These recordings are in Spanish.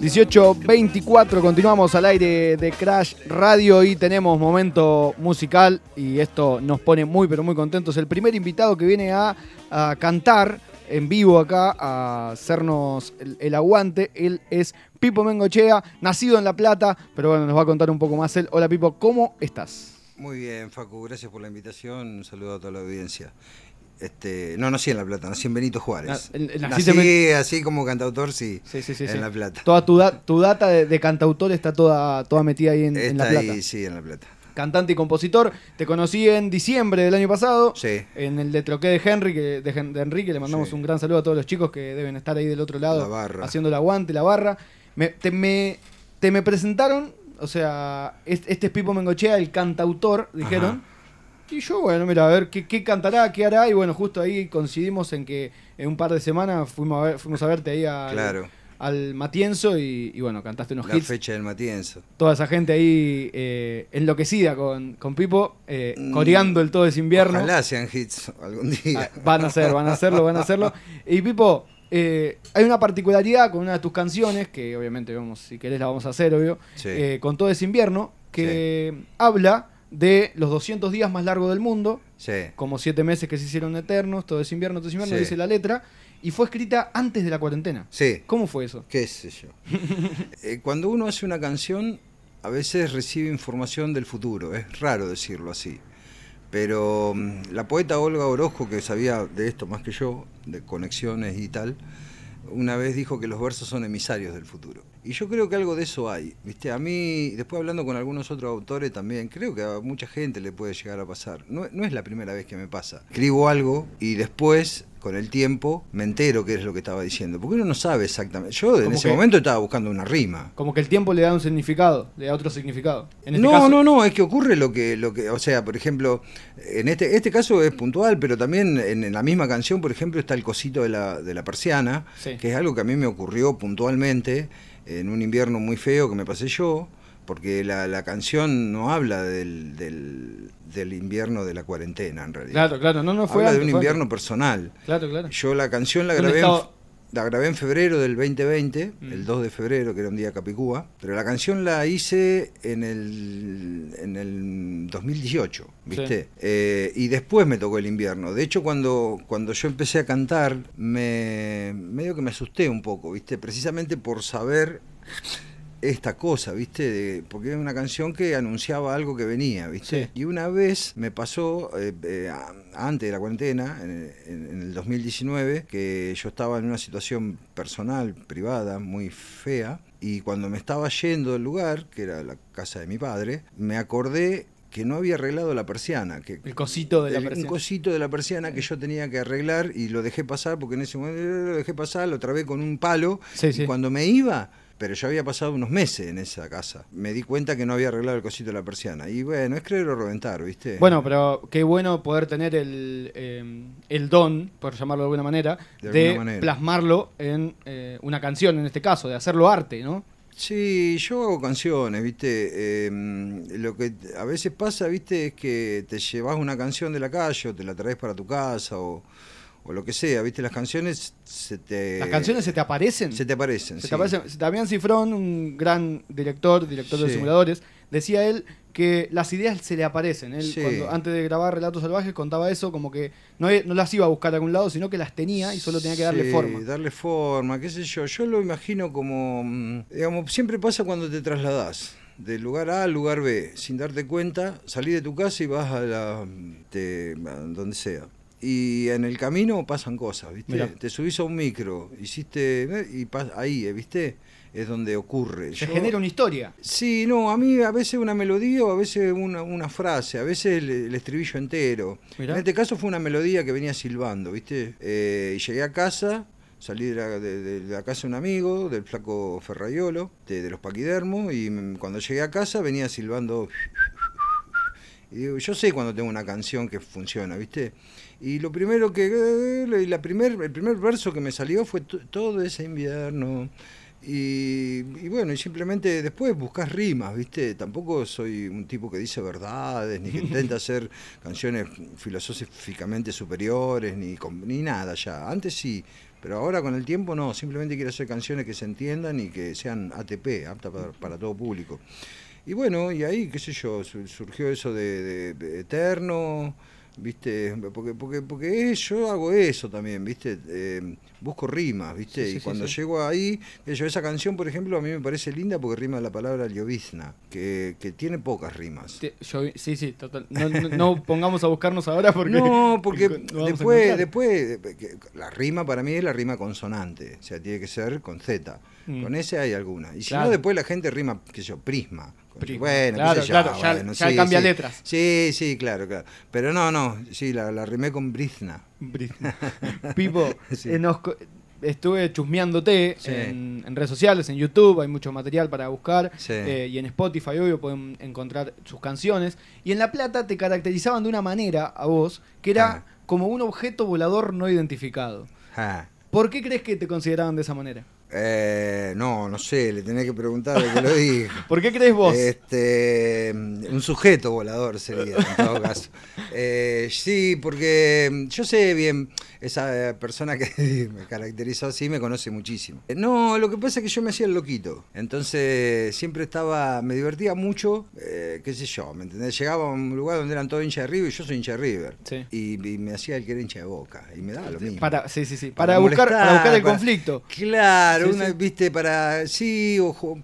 18.24, continuamos al aire de Crash Radio y tenemos momento musical y esto nos pone muy pero muy contentos. El primer invitado que viene a, cantar en vivo acá, a hacernos el, el aguante, él es Pipo Mengochea, nacido en La Plata, pero bueno, nos va a contar un poco más él. Hola Pipo, ¿cómo estás? Muy bien, Facu, gracias por la invitación. Un saludo a toda la audiencia. Este, no nací en La Plata, nací en Benito Juárez. Ah, nací en- así como cantautor, sí, Sí, sí, sí. en sí. La Plata. Toda tu, da- tu data de, de cantautor está toda, toda metida ahí en, en La Plata. ahí, sí, en La Plata. Cantante y compositor. Te conocí en diciembre del año pasado. Sí, En el de Troqué de Henry, que, de, de Enrique, le mandamos un gran saludo a todos los chicos que deben estar ahí del otro lado La haciendo el aguante, la barra. Me, te, me, te me presentaron, o sea, es- este es Pipo Mengochea, el cantautor, dijeron. Y yo, bueno, mira, a ver qué, qué cantará, qué hará. Y bueno, justo ahí coincidimos en que en un par de semanas fuimos a, ver- fuimos a verte ahí al, claro. al Matienzo y, y bueno, cantaste unos La hits. fecha del Matienzo. Toda esa gente ahí eh, enloquecida con, con Pipo, eh, Mm, coreando el todo es invierno. Ojalá sean hits algún día. Ah, van a hacer, van a hacerlo, van a hacerlo. Y Pipo, eh, hay una particularidad con una de tus canciones, que obviamente vamos, si querés la vamos a hacer, obvio, Sí. eh, con todo ese invierno, que habla de los 200 días más largos del mundo, Sí, como 7 meses que se hicieron eternos, todo es invierno, todo es invierno, Sí. dice la letra, y fue escrita antes de la cuarentena. sí, ¿Cómo fue eso? qué sé yo. Eh, cuando uno hace una canción, a veces recibe información del futuro. Es raro decirlo así. Pero mm, la poeta Olga Orozco, que sabía de esto más que yo, de conexiones y tal, una vez dijo que los versos son emisarios del futuro. Y yo creo que algo de eso hay. ¿viste? A mí, después hablando con algunos otros autores también, creo que a mucha gente le puede llegar a pasar. No, no es la primera vez que me pasa. Escribo algo y después, con el tiempo, me entero qué es lo que estaba diciendo. Porque uno no sabe exactamente. Yo en Como ese que- momento estaba buscando una rima. Como que el tiempo le da un significado, le da otro significado. En este no, caso, no, no, es que ocurre lo que, lo que, o sea, por ejemplo, en este, este caso es puntual, pero también en, en la misma canción, por ejemplo, está el cosito de la, de la persiana, Sí. que es algo que a mí me ocurrió puntualmente en un invierno muy feo que me pasé yo, porque la, la canción no habla del, del, del invierno de la cuarentena, en realidad. Claro, claro, no, no fue habla de un invierno antes. personal. Claro, claro. Yo la canción la ¿Dónde grabé, en? La grabé en febrero del 2020, Mm. el 2 de febrero, que era un día Capicúa, pero la canción la hice en el, en el 2018, ¿viste? Sí. Eh, y después me tocó el invierno. De hecho, cuando, cuando yo empecé a cantar, me medio que me asusté un poco, ¿viste? Precisamente por saber esta cosa, ¿viste? De- porque era una canción que anunciaba algo que venía, ¿viste? Sí. Y una vez me pasó, eh, eh, antes de la cuarentena, en, el 2019, que yo estaba en una situación personal, privada, muy fea, y cuando me estaba yendo del lugar, que era la casa de mi padre, me acordé que no había arreglado la persiana, que El cosito de la el- un persiana. cosito de la persiana que yo tenía que arreglar y lo dejé pasar porque en ese momento lo dejé pasar, lo trabé con un palo Sí, y sí. cuando me iba, pero yo había pasado unos meses en esa casa, me di cuenta que no había arreglado el cosito de la persiana. Y bueno, es creer o reventar, ¿viste? Bueno, pero qué bueno poder tener el, eh, el don, por llamarlo de alguna manera, De de, alguna manera. plasmarlo en eh, una canción, en este caso, de hacerlo arte, ¿no? Sí, yo hago canciones, ¿viste? Eh, lo que a veces pasa, ¿viste? Es que te llevas una canción de la calle o te la traes para tu casa o, o lo que sea, ¿viste? Las canciones se te... Las canciones se te aparecen. se te aparecen. Se sí. te aparecen. Damián Cifrón, un gran director, director de Sí. simuladores, decía él que las ideas se le aparecen. Él, Sí. cuando, antes de grabar Relatos Salvajes, contaba eso como que no, no las iba a buscar a algún lado, sino que las tenía y solo tenía que darle Sí, forma. darle forma, qué sé yo. Yo lo imagino como, mm, digamos, siempre pasa cuando te trasladás del lugar A al lugar B, sin darte cuenta, salís de tu casa y vas a la, te- a donde sea. Y en el camino pasan cosas, ¿viste? Mirá. Te subís a un micro, hiciste, y ahí, eh, ¿viste? Es donde ocurre. Se Yo- genera una historia. Sí, no, a mí a veces una melodía o a veces una, una frase, a veces el, el estribillo entero. Mirá. En este caso fue una melodía que venía silbando, ¿viste? Eh, y llegué a casa, salí de la, de- de la casa de un amigo, del flaco Ferraiolo, de, de los Paquidermos, y cuando llegué a casa venía silbando. Y digo, yo sé cuando tengo una canción que funciona, ¿viste? Y lo primero que. la primer, el primer verso que me salió fue to- todo ese invierno. Y, y bueno, y simplemente después buscas rimas, ¿viste? Tampoco soy un tipo que dice verdades, ni que intenta hacer canciones filosóficamente superiores, ni, ni nada ya. Antes sí, Pero ahora con el tiempo no, simplemente quiero hacer canciones que se entiendan y que sean ATP, aptas para, para todo público. Y bueno, y ahí, qué sé yo, su- surgió eso de, de- de Eterno, ¿viste? Porque, porque, porque yo hago eso también, ¿viste? Eh, busco rimas, ¿viste? Sí, sí, y cuando sí. llego ahí, yo, esa canción, por ejemplo, a mí me parece linda porque rima la palabra llovizna, que, que tiene pocas rimas. Te- yo- sí, sí, total. No, no- no pongamos a buscarnos ahora porque. No, porque después, después eh, la rima para mí es la rima consonante, o sea, tiene que ser con Z. Mm. Con ese hay alguna. Y si Claro. no, después la gente rima, qué sé yo, prisma. Bueno, qué Claro, sé yo, claro, ya- bueno, ya sí, cambia sí. letras. Sí, sí, claro, claro. Pero no, no, sí, la, la rimé con brizna. Brisna. Pipo, Sí. eh, nos estuve chusmeándote Sí. en, en redes sociales, en YouTube, hay mucho material para buscar. Sí. eh, y en Spotify, obvio, pueden encontrar sus canciones. Y en La Plata te caracterizaban de una manera a vos que era Ah. como un objeto volador no identificado. Ah. ¿Por qué crees que te consideraban de esa manera? Eh, no, no sé, le tenés que preguntar al que lo dijo. ¿Por qué crees vos? Este, un sujeto volador sería, en todo caso. Eh, sí, porque yo sé bien, esa persona que me caracterizó así me conoce muchísimo. Eh, No, lo que pasa es que yo me hacía el loquito. Entonces siempre estaba, me divertía mucho, eh, qué sé yo, ¿me entendés? Llegaba a un lugar donde eran todos hinchas de River y yo soy hincha de River. Sí. Y, y me hacía el que era hincha de boca. Y me daba lo mismo. Para, sí, sí, sí. Para Para, buscar, molestar, para buscar el para- conflicto. Claro, Sí, una, sí. viste, para. Sí, ojo.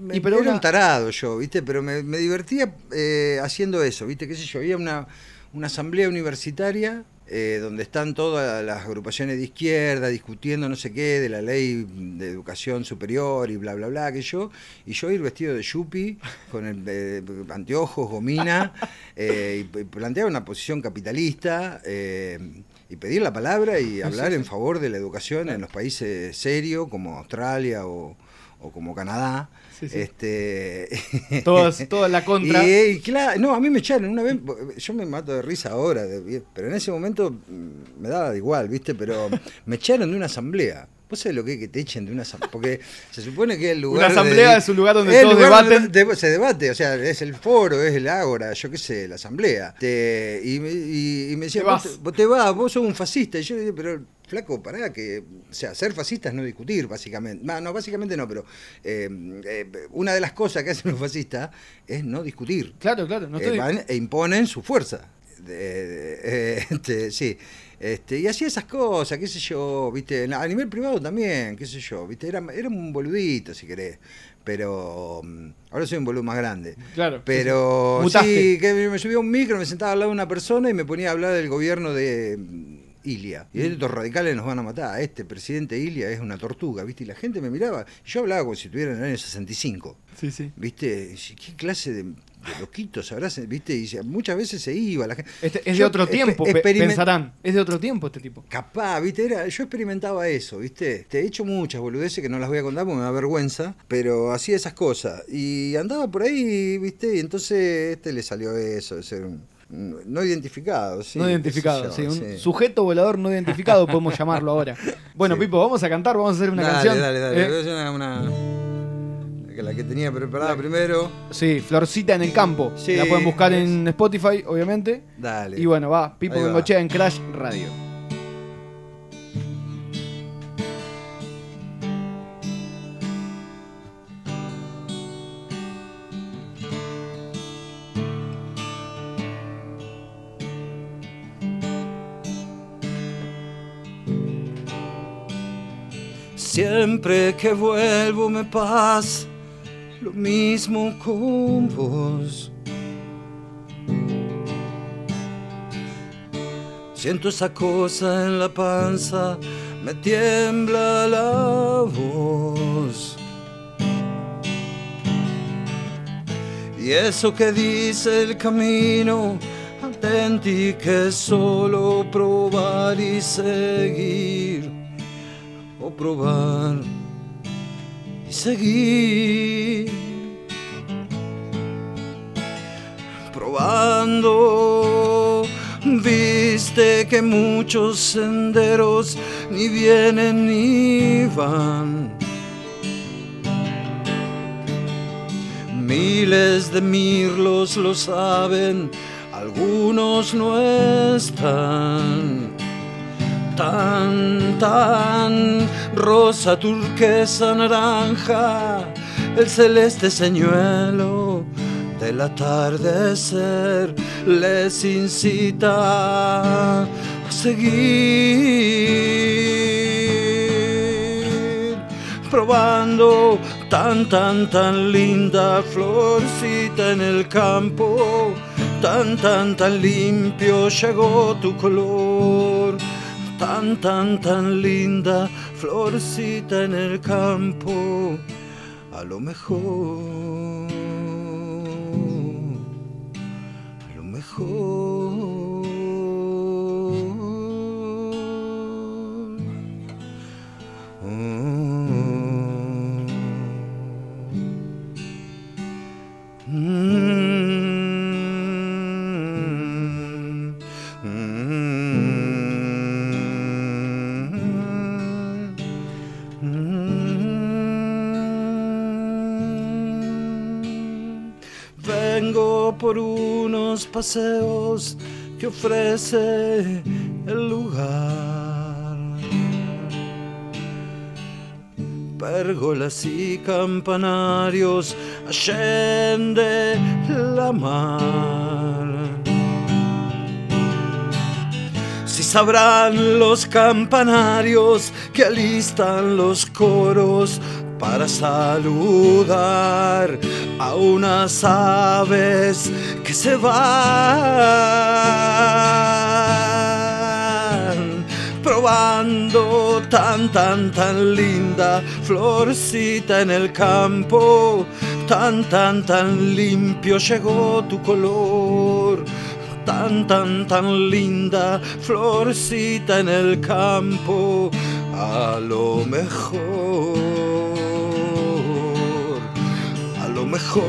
me- Y pero era una- un tarado yo, ¿viste? Pero me, me divertía eh, haciendo eso, ¿viste? ¿Qué sé yo? Había una, una asamblea universitaria eh, donde están todas las agrupaciones de izquierda discutiendo no sé qué de la ley de educación superior y bla, bla, bla, que yo. Y yo ir vestido de yupi, con el, eh, anteojos, gomina, eh, y planteaba una posición capitalista. Y pedir la palabra y hablar en favor de la educación en los países serios como Australia o, o como Canadá. Sí, sí. Este, Todas, toda la contra. y, y claro, no, a mí me echaron una vez, yo me mato de risa ahora, pero en ese momento mm, me daba igual, ¿viste? Pero me echaron de una asamblea. ¿Vos sabés lo que es que te echen de una asamblea? Porque se supone que el lugar. Una asamblea de- es un lugar donde todos lugar debaten. donde se debate, o sea, es el foro, es el ágora, yo qué sé, la asamblea. Te- y, me- y- y me decía, Te vos, te- vos te vas, vos sos un fascista. Y yo dije, pero flaco, pará, que. O sea, ser fascista es no discutir, básicamente. No, no, básicamente no, pero eh, eh, una de las cosas que hacen los fascistas es no discutir. Claro, claro. No Eh, estoy... van e imponen su fuerza. De- de- eh, este, sí. Este, y hacía esas cosas, qué sé yo, viste, a nivel privado también, qué sé yo, viste, era, era un boludito si querés, pero mm, ahora soy un boludo más grande. Claro. Pero sí, que me subía a un micro, me sentaba al lado de una persona y me ponía a hablar del gobierno de mm, Ilia. Y estos radicales nos van a matar. Este presidente Ilia es una tortuga, ¿viste? Y la gente me miraba. Yo hablaba como si estuviera en el año 65. Sí, sí. ¿Viste? ¿Qué clase de, de loquitos habrá? ¿Viste? Y muchas veces se iba la gente. Este es de Yo otro tiempo, pensarán. Es de otro tiempo este tipo. Capaz, ¿viste? Era, yo experimentaba eso, ¿viste? Te he hecho muchas boludeces que no las voy a contar porque me da vergüenza, pero hacía esas cosas. Y andaba por ahí, ¿viste? Y entonces este le salió eso, de ser un, no identificado, sí. no identificado, sí, un sí. sujeto volador no identificado, podemos llamarlo ahora. Bueno, Sí. Pipo, vamos a cantar, vamos a hacer una dale, canción. Dale, dale, ¿eh? Una, una- la que tenía preparada primero. Sí, Florcita en el campo. Sí, la pueden buscar es- en Spotify, obviamente. Dale. Y bueno, va, Pipo. Bengochea en Crash Radio. Siempre que vuelvo me pasa lo mismo con vos. Siento esa cosa en la panza, me tiembla la voz. Y eso que dice el camino, atenti que solo probar y seguir o probar seguir. Probando, viste que muchos senderos ni vienen ni van. Miles de mirlos lo saben, algunos no están. Tan, tan rosa, turquesa, naranja, el celeste señuelo del atardecer les incita a seguir probando tan, tan, tan linda florcita en el campo, tan, tan, tan limpio llegó tu color tan, tan, tan linda florcita en el campo, a lo mejor, a lo mejor. Por unos paseos que ofrece el lugar. Pérgolas y campanarios allende la mar. Si sabrán los campanarios que alistan los coros para saludar a unas aves que se van probando tan tan tan linda florcita en el campo. Tan tan tan limpio llegó tu color. Tan tan tan linda florcita en el campo. A lo mejor mejor.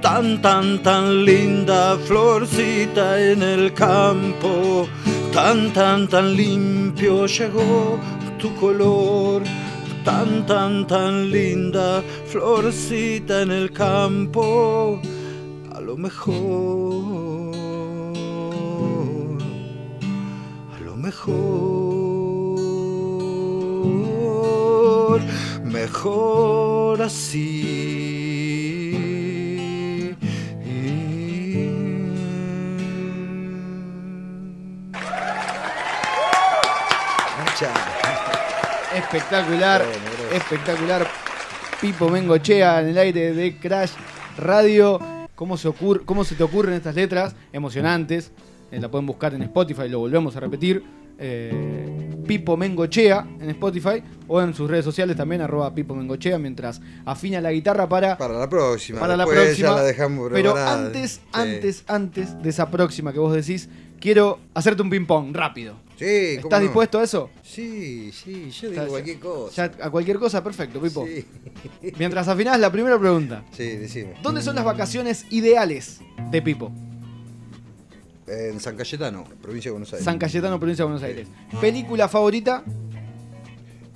Tan, tan, tan linda florcita en el campo, tan, tan, tan limpio llegó tu color. Tan, tan, tan linda florcita en el campo, a lo mejor, a lo mejor. Mejor así. Espectacular, espectacular. Pipo Mengochea en el aire de Crash Radio. ¿Cómo se, ocurre, ¿Cómo se te ocurren estas letras emocionantes? Eh, la pueden buscar en Spotify, lo volvemos a repetir eh, Pipo Mengochea en Spotify o en sus redes sociales también, arroba Pipo Mengochea, mientras afina la guitarra para. Para la próxima. Para la próxima. la dejamos Pero antes, antes, antes de esa próxima que vos decís, quiero hacerte un ping-pong rápido. Sí, ¿Estás dispuesto a eso? Sí, sí, yo digo cualquier cosa. a cualquier cosa, perfecto, Pipo. Sí. Mientras afinás, la primera pregunta. Sí, decime. ¿Dónde son las vacaciones ideales de Pipo? En San Cayetano, provincia de Buenos Aires. San Cayetano, provincia de Buenos Aires. ¿Película favorita?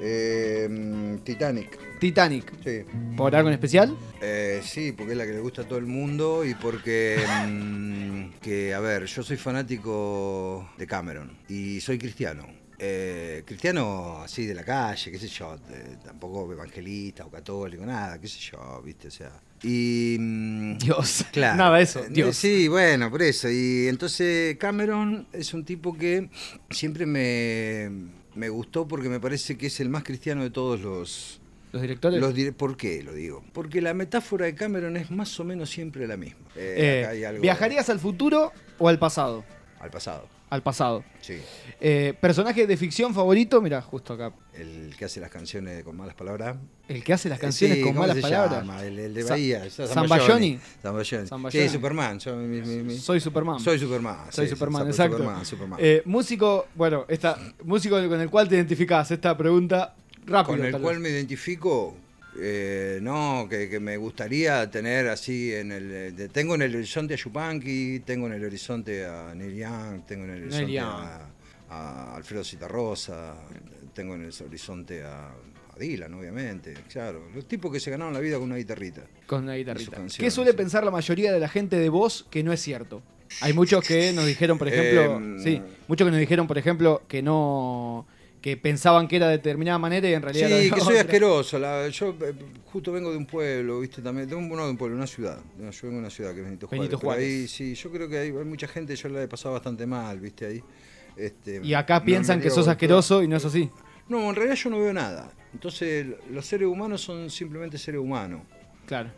Eh, Titanic. Titanic. Sí. ¿Por algo en especial? Eh, sí, porque es la que le gusta a todo el mundo y porque, mm, que, a ver, yo soy fanático de Cameron y soy cristiano. Eh, cristiano así de la calle, qué sé yo, tampoco evangelista o católico, nada, qué sé yo, viste, o sea y. Mm, Dios. Claro. Nada, eso. Eh, Dios. Sí, bueno, por eso. Y entonces Cameron es un tipo que siempre me, me gustó porque me parece que es el más cristiano de todos los. ¿Los directores? Los ¿Por qué lo digo? Porque la metáfora de Cameron es más o menos siempre la misma. Eh, ¿Viajarías al futuro o al pasado? Al pasado al pasado. Sí. Eh, ¿Personaje de ficción favorito? Mira, justo acá. El que hace las canciones con malas palabras. El que hace las canciones con malas palabras. El, de Bahía. Sambayoni. Sí, Superman. Soy Superman. Soy Superman. Soy Superman, exacto. Superman, eh, músico, bueno, esta, músico con el cual te identificás. Esta pregunta rápido. Con el cual me identifico. Eh, no, que, me gustaría tener así en el. tengo en el horizonte a Yupanqui, tengo en el horizonte a Neil Young, tengo en el horizonte a, a Alfredo Citarrosa, tengo en el horizonte a, a Dylan, obviamente, claro. Los tipos que se ganaron la vida con una guitarrita. Con una guitarrita. ¿Qué suele sí. pensar la mayoría de la gente de vos que no es cierto? Hay muchos que nos dijeron, por ejemplo, Em, sí, muchos que nos dijeron, por ejemplo, que no que pensaban que era de determinada manera y en realidad Sí, era de que soy otra. asqueroso. la- yo eh, justo vengo de un pueblo, ¿viste? También, de un, no, de un pueblo, una ciudad. Yo vengo de una ciudad que es Benito Juárez. Benito pero Juárez. ahí, sí, yo creo que hay, hay mucha gente, yo la he pasado bastante mal, ¿viste? Ahí. Este, Y acá no, piensan que sos asqueroso y no es así. No, en realidad yo no veo nada. Entonces, los seres humanos son simplemente seres humanos. Claro.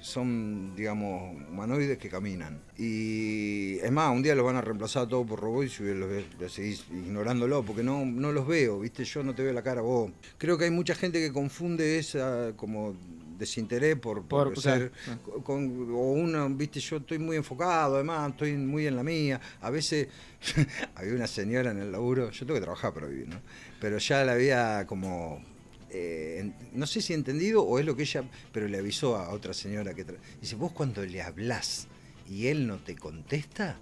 Son, digamos, humanoides que caminan. Y es más, un día los van a reemplazar todos por robots y los, los seguís ignorándolo porque no, no los veo, ¿viste? Yo no te veo la cara vos. Creo que hay mucha gente que confunde esa como desinterés por, por Por- ser claro. con, o uno, viste, yo estoy muy enfocado, además estoy muy en la mía. A veces había una señora en el laburo, yo tengo que trabajar para vivir, ¿no? Pero ya la había como eh, no sé si entendido o es lo que ella, pero le avisó a otra señora que dice, vos cuando le hablás y él no te contesta,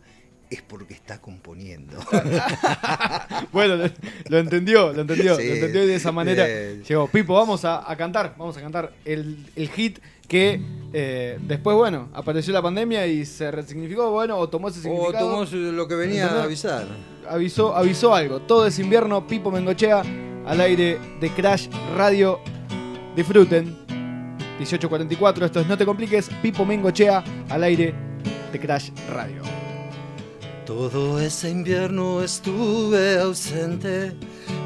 es porque está componiendo. Bueno, lo, lo entendió, lo entendió, Sí, lo entendió y de esa manera bien. llegó. Pipo, vamos a, a cantar, vamos a cantar el, el hit que eh, después, bueno, apareció la pandemia y se resignificó, bueno, o tomó ese o significado. tomó su- lo que venía ¿Entendés? a avisar. avisó, avisó algo. Todo es invierno, Pipo Mengochea al aire de Crash Radio. Disfruten. 1844, esto es No te compliques, Pipo Mengochea al aire de Crash Radio. Todo ese invierno estuve ausente.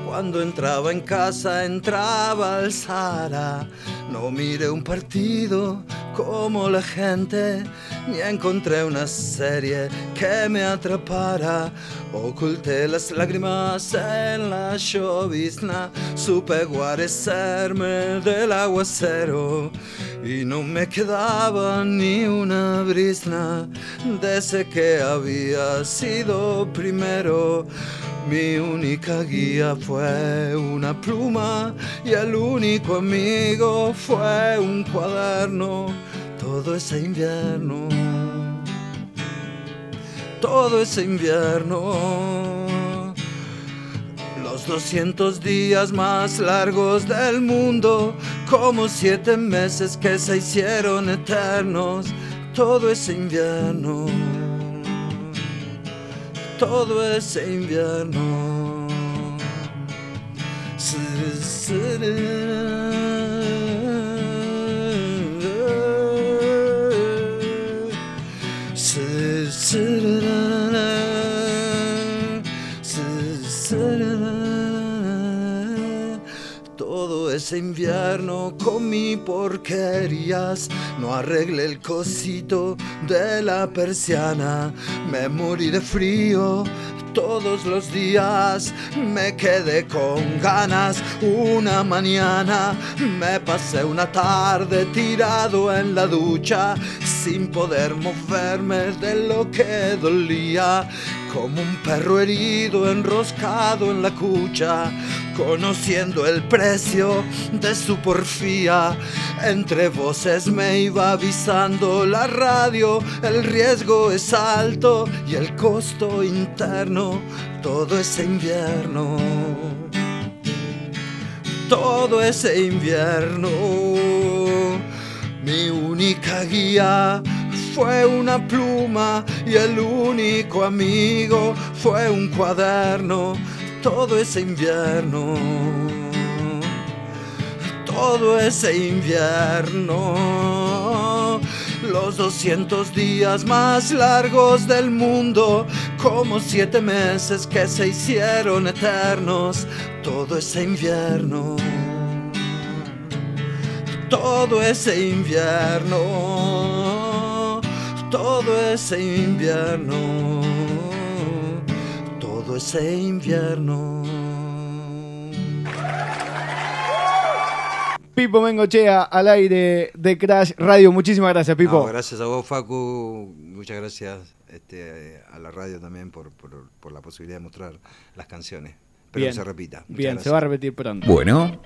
Cuando entraba en casa entraba al Sara. No miré un partido como la gente, ni encontré una serie que me atrapara. Oculté las lágrimas en la llovizna, supe guarecerme del aguacero. Y no me quedaba ni una brisna de ese que había sido primero. Mi única guía fue una pluma y el único amigo fue un cuaderno. Todo ese invierno, todo ese invierno. Los 200 días más largos del mundo, como siete meses que se hicieron eternos, todo ese invierno, todo ese invierno. Ese invierno comí porquerías, no arreglé el cosito de la persiana, me morí de frío todos los días, me quedé con ganas una mañana, me pasé una tarde tirado en la ducha sin poder moverme de lo que dolía, como un perro herido enroscado en la cucha, conociendo el precio de su porfía. Entre voces me iba avisando la radio, el riesgo es alto y el costo interno, todo ese invierno. Todo ese invierno, mi única guía fue una pluma y el único amigo fue un cuaderno. Todo ese invierno, todo ese invierno. Los 200 días más largos del mundo, como siete meses que se hicieron eternos. Todo ese invierno. Todo ese invierno, todo ese invierno, ese invierno. Pipo Mengochea al aire de Crash Radio. Muchísimas gracias, Pipo. No, gracias a vos, Facu. Muchas gracias este, a la radio también por, por- por la posibilidad de mostrar las canciones. Pero Bien. se repita. Muchas Bien, se va a repetir pronto. Bueno,